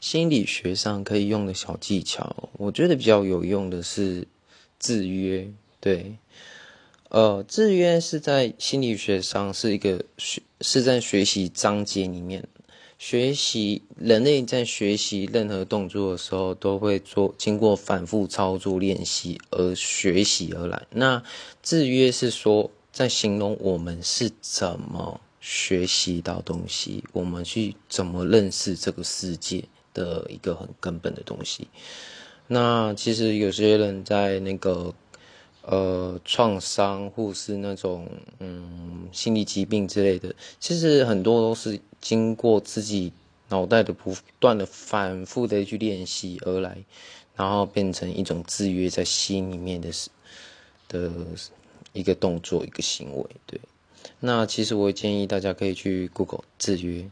心理学上可以用的小技巧，我觉得比较有用的是制约。对，呃，制约是在心理学上是一个学是在学习章节里面，学习人类在学习任何动作的时候，都会做经过反复操作练习而学习而来。那制约是说在形容我们是怎么学习到东西，我们去怎么认识这个世界。的一个很根本的东西。那其实有些人在那个呃创伤或是那种嗯心理疾病之类的，其实很多都是经过自己脑袋的不断的反复的去练习而来，然后变成一种制约在心里面的的一个动作一个行为。对，那其实我建议大家可以去 Google 制约。